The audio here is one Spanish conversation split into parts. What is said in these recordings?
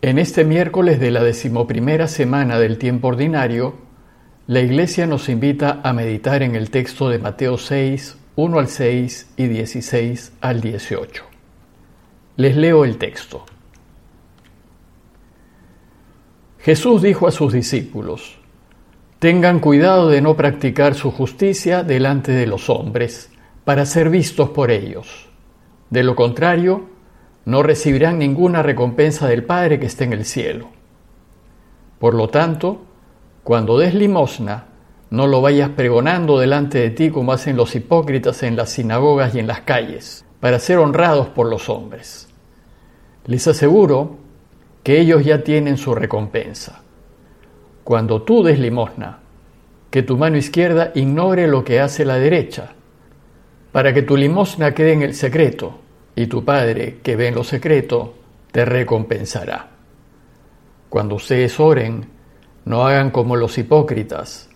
En este miércoles de la decimoprimera semana del tiempo ordinario, la Iglesia nos invita a meditar en el texto de Mateo 6, 1 al 6 y 16 al 18. Les leo el texto. Jesús dijo a sus discípulos, Tengan cuidado de no practicar su justicia delante de los hombres, para ser vistos por ellos. De lo contrario, no recibirán ninguna recompensa del Padre que esté en el cielo. Por lo tanto, cuando des limosna, no lo vayas pregonando delante de ti como hacen los hipócritas en las sinagogas y en las calles, para ser honrados por los hombres. Les aseguro que ellos ya tienen su recompensa. Cuando tú des limosna, que tu mano izquierda ignore lo que hace la derecha, para que tu limosna quede en el secreto y tu Padre que ve en lo secreto te recompensará. Cuando ustedes oren, no hagan como los hipócritas.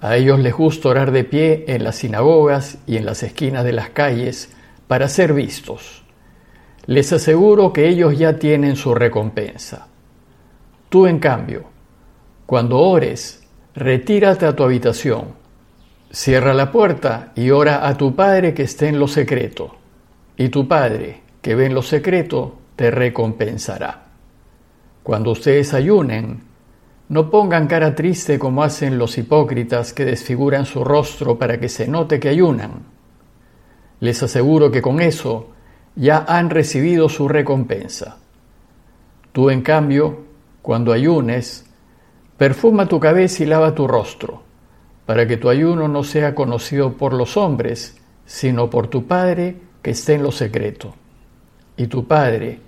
A ellos les gusta orar de pie en las sinagogas y en las esquinas de las calles para ser vistos. Les aseguro que ellos ya tienen su recompensa. Tú, en cambio, cuando ores, retírate a tu habitación, cierra la puerta y ora a tu Padre que esté en lo secreto y tu Padre, que ve en lo secreto, te recompensará. Cuando ustedes ayunen, no pongan cara triste como hacen los hipócritas que desfiguran su rostro para que se note que ayunan. Les aseguro que con eso ya han recibido su recompensa. Tú, en cambio, cuando ayunes, perfuma tu cabeza y lava tu rostro, para que tu ayuno no sea conocido por los hombres, sino por tu Padre que esté en lo secreto, y tu Padre,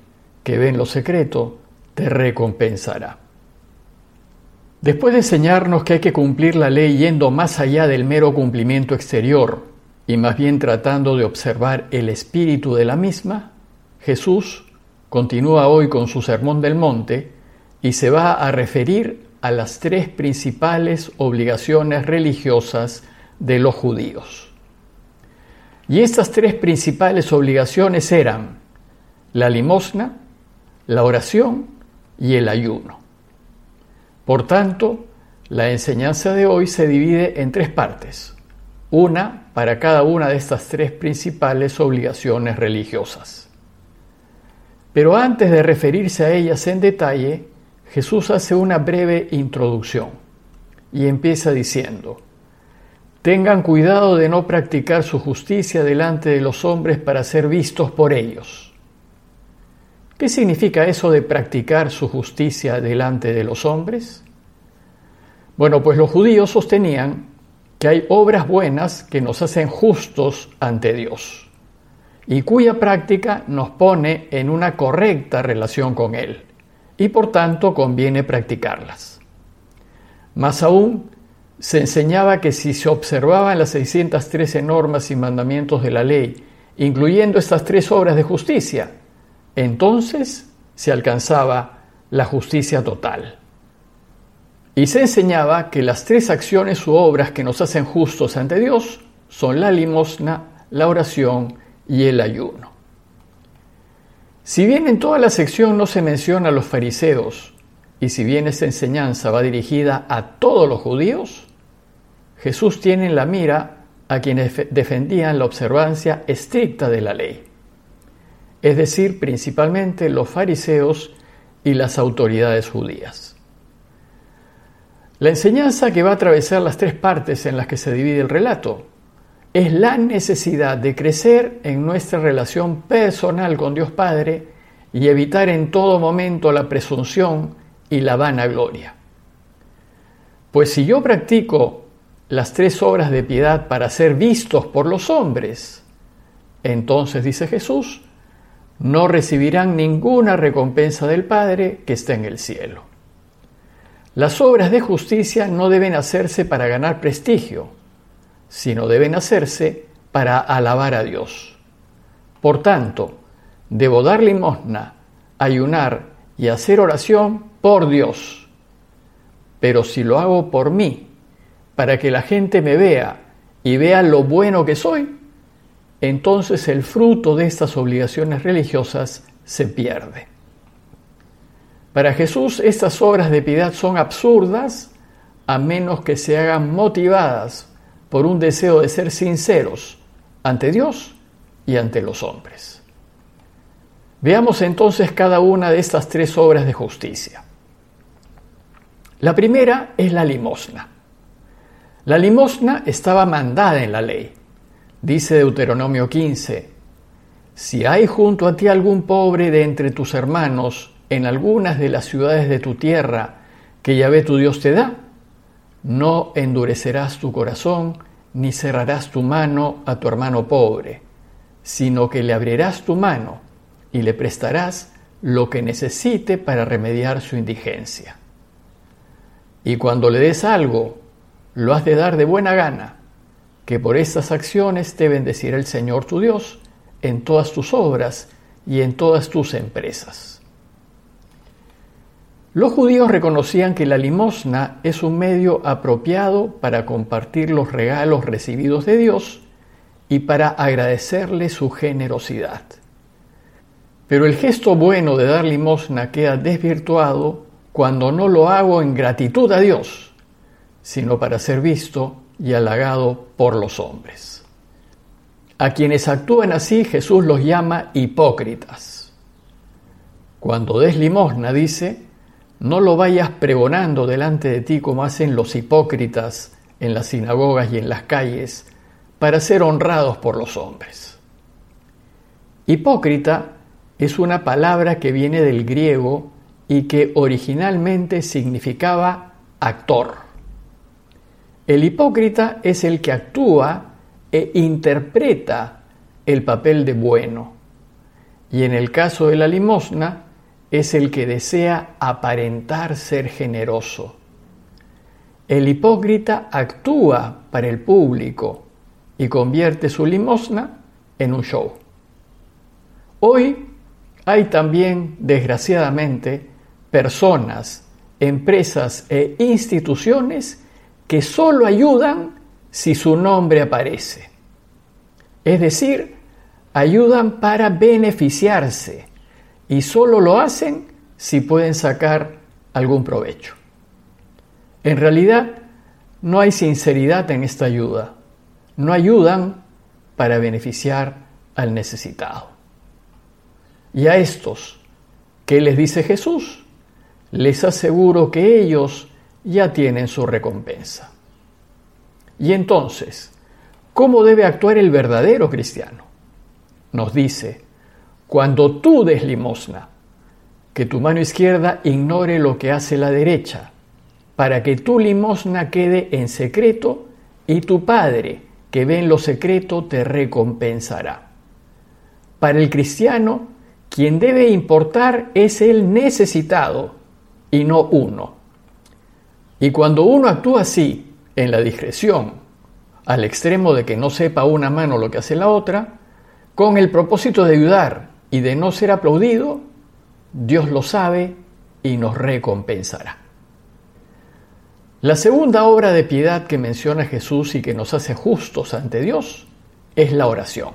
que ve en lo secreto, te recompensará. Después de enseñarnos que hay que cumplir la ley yendo más allá del mero cumplimiento exterior y más bien tratando de observar el espíritu de la misma, Jesús continúa hoy con su Sermón del Monte y se va a referir a las tres principales obligaciones religiosas de los judíos. Y estas tres principales obligaciones eran la limosna, la oración y el ayuno. Por tanto, la enseñanza de hoy se divide en tres partes, una para cada una de estas tres principales obligaciones religiosas. Pero antes de referirse a ellas en detalle, Jesús hace una breve introducción y empieza diciendo, Tengan cuidado de no practicar su justicia delante de los hombres para ser vistos por ellos. ¿Qué significa eso de practicar su justicia delante de los hombres? Bueno, pues los judíos sostenían que hay obras buenas que nos hacen justos ante Dios y cuya práctica nos pone en una correcta relación con Él y por tanto conviene practicarlas. Más aún, se enseñaba que si se observaban las 613 normas y mandamientos de la ley, incluyendo estas tres obras de justicia, entonces se alcanzaba la justicia total. Y se enseñaba que las tres acciones u obras que nos hacen justos ante Dios son la limosna, la oración y el ayuno. Si bien en toda la sección no se menciona a los fariseos, y si bien esta enseñanza va dirigida a todos los judíos, Jesús tiene en la mira a quienes defendían la observancia estricta de la ley, es decir, principalmente los fariseos y las autoridades judías. La enseñanza que va a atravesar las tres partes en las que se divide el relato es la necesidad de crecer en nuestra relación personal con Dios Padre y evitar en todo momento la presunción y la vanagloria. Pues si yo practico las tres obras de piedad para ser vistos por los hombres, entonces, dice Jesús, no recibirán ninguna recompensa del Padre que está en el cielo. Las obras de justicia no deben hacerse para ganar prestigio, sino deben hacerse para alabar a Dios. Por tanto, debo dar limosna, ayunar y hacer oración por Dios. Pero si lo hago por mí, para que la gente me vea y vea lo bueno que soy, entonces el fruto de estas obligaciones religiosas se pierde. Para Jesús estas obras de piedad son absurdas a menos que se hagan motivadas por un deseo de ser sinceros ante Dios y ante los hombres. Veamos entonces cada una de estas tres obras de justicia. La primera es la limosna. La limosna estaba mandada en la ley. Dice Deuteronomio 15, si hay junto a ti algún pobre de entre tus hermanos en algunas de las ciudades de tu tierra que Yahvé tu Dios te da, no endurecerás tu corazón ni cerrarás tu mano a tu hermano pobre, sino que le abrirás tu mano y le prestarás lo que necesite para remediar su indigencia. Y cuando le des algo, lo has de dar de buena gana, que por estas acciones te bendecirá el Señor tu Dios en todas tus obras y en todas tus empresas. Los judíos reconocían que la limosna es un medio apropiado para compartir los regalos recibidos de Dios y para agradecerle su generosidad. Pero el gesto bueno de dar limosna queda desvirtuado cuando no lo hago en gratitud a Dios, sino para ser visto y halagado por los hombres. A quienes actúan así Jesús los llama hipócritas. Cuando des limosna, dice, no lo vayas pregonando delante de ti como hacen los hipócritas en las sinagogas y en las calles para ser honrados por los hombres. Hipócrita es una palabra que viene del griego y que originalmente significaba actor. El hipócrita es el que actúa e interpreta el papel de bueno. Y en el caso de la limosna, es el que desea aparentar ser generoso. El hipócrita actúa para el público y convierte su limosna en un show. Hoy hay también, desgraciadamente, personas, empresas e instituciones que solo ayudan si su nombre aparece. Es decir, ayudan para beneficiarse y solo lo hacen si pueden sacar algún provecho. En realidad, no hay sinceridad en esta ayuda. No ayudan para beneficiar al necesitado. Y a estos, ¿qué les dice Jesús? Les aseguro que ellos ya tienen su recompensa. Y entonces, ¿cómo debe actuar el verdadero cristiano? Nos dice, cuando tú des limosna, que tu mano izquierda ignore lo que hace la derecha, para que tu limosna quede en secreto y tu Padre, que ve en lo secreto, te recompensará. Para el cristiano, quien debe importar es el necesitado y no uno. Y cuando uno actúa así, en la discreción, al extremo de que no sepa una mano lo que hace la otra, con el propósito de ayudar y de no ser aplaudido, Dios lo sabe y nos recompensará. La segunda obra de piedad que menciona Jesús y que nos hace justos ante Dios es la oración.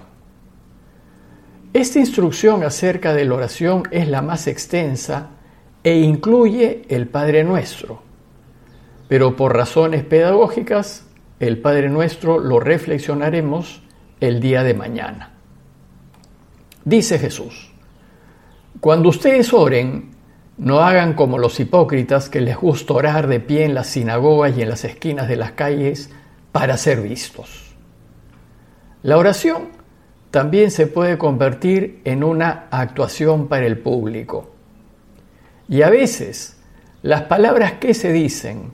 Esta instrucción acerca de la oración es la más extensa e incluye el Padre Nuestro, pero por razones pedagógicas, el Padre Nuestro lo reflexionaremos el día de mañana. Dice Jesús, cuando ustedes oren, no hagan como los hipócritas que les gusta orar de pie en las sinagogas y en las esquinas de las calles para ser vistos. La oración también se puede convertir en una actuación para el público. Y a veces las palabras que se dicen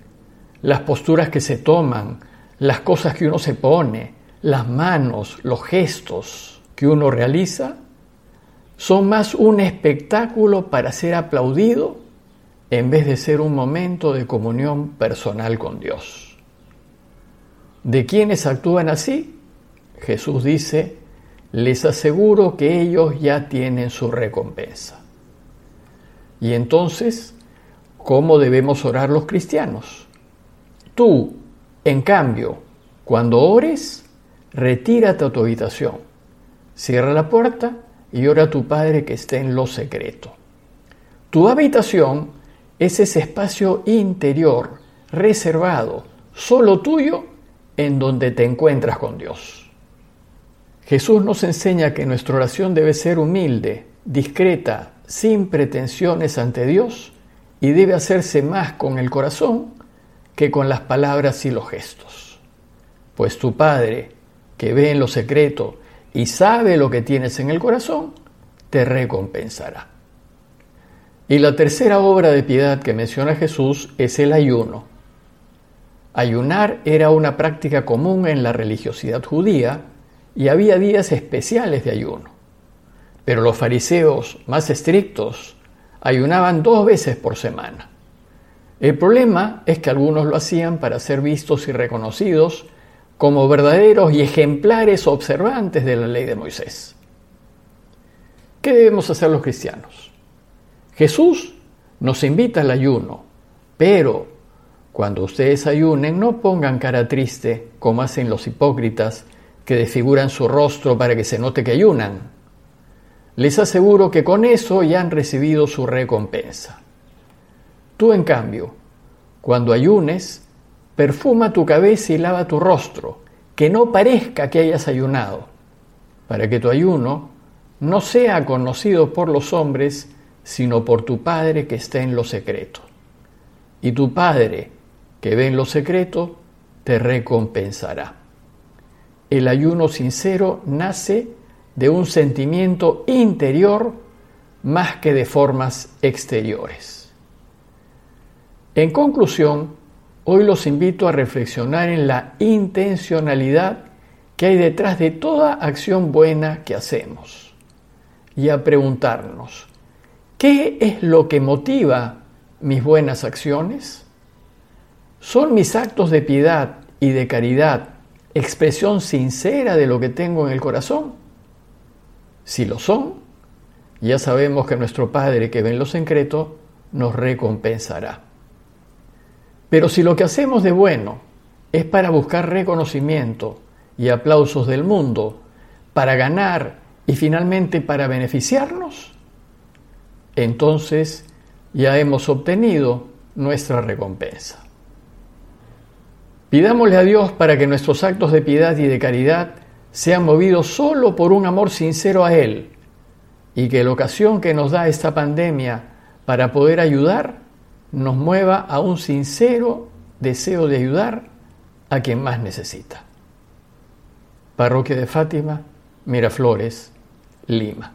las posturas que se toman, las cosas que uno se pone, las manos, los gestos que uno realiza, son más un espectáculo para ser aplaudido en vez de ser un momento de comunión personal con Dios. ¿De quienes actúan así? Jesús dice, les aseguro que ellos ya tienen su recompensa. Y entonces, ¿cómo debemos orar los cristianos? Tú, en cambio, cuando ores, retírate a tu habitación, cierra la puerta y ora a tu Padre que esté en lo secreto. Tu habitación es ese espacio interior, reservado, solo tuyo, en donde te encuentras con Dios. Jesús nos enseña que nuestra oración debe ser humilde, discreta, sin pretensiones ante Dios y debe hacerse más con el corazón que con las palabras y los gestos. Pues tu Padre, que ve en lo secreto y sabe lo que tienes en el corazón, te recompensará. Y la tercera obra de piedad que menciona Jesús es el ayuno. Ayunar era una práctica común en la religiosidad judía y había días especiales de ayuno. Pero los fariseos más estrictos ayunaban dos veces por semana. El problema es que algunos lo hacían para ser vistos y reconocidos como verdaderos y ejemplares observantes de la ley de Moisés. ¿Qué debemos hacer los cristianos? Jesús nos invita al ayuno, pero cuando ustedes ayunen no pongan cara triste como hacen los hipócritas que desfiguran su rostro para que se note que ayunan. Les aseguro que con eso ya han recibido su recompensa. Tú, en cambio, cuando ayunes, perfuma tu cabeza y lava tu rostro, que no parezca que hayas ayunado, para que tu ayuno no sea conocido por los hombres, sino por tu Padre que está en lo secreto. Y tu Padre, que ve en lo secreto, te recompensará. El ayuno sincero nace de un sentimiento interior más que de formas exteriores. En conclusión, hoy los invito a reflexionar en la intencionalidad que hay detrás de toda acción buena que hacemos y a preguntarnos, ¿qué es lo que motiva mis buenas acciones? ¿Son mis actos de piedad y de caridad expresión sincera de lo que tengo en el corazón? Si lo son, ya sabemos que nuestro Padre que ve en lo secreto nos recompensará. Pero si lo que hacemos de bueno es para buscar reconocimiento y aplausos del mundo, para ganar y finalmente para beneficiarnos, entonces ya hemos obtenido nuestra recompensa. Pidámosle a Dios para que nuestros actos de piedad y de caridad sean movidos solo por un amor sincero a Él y que la ocasión que nos da esta pandemia para poder ayudar nos mueva a un sincero deseo de ayudar a quien más necesita. Parroquia de Fátima, Miraflores, Lima.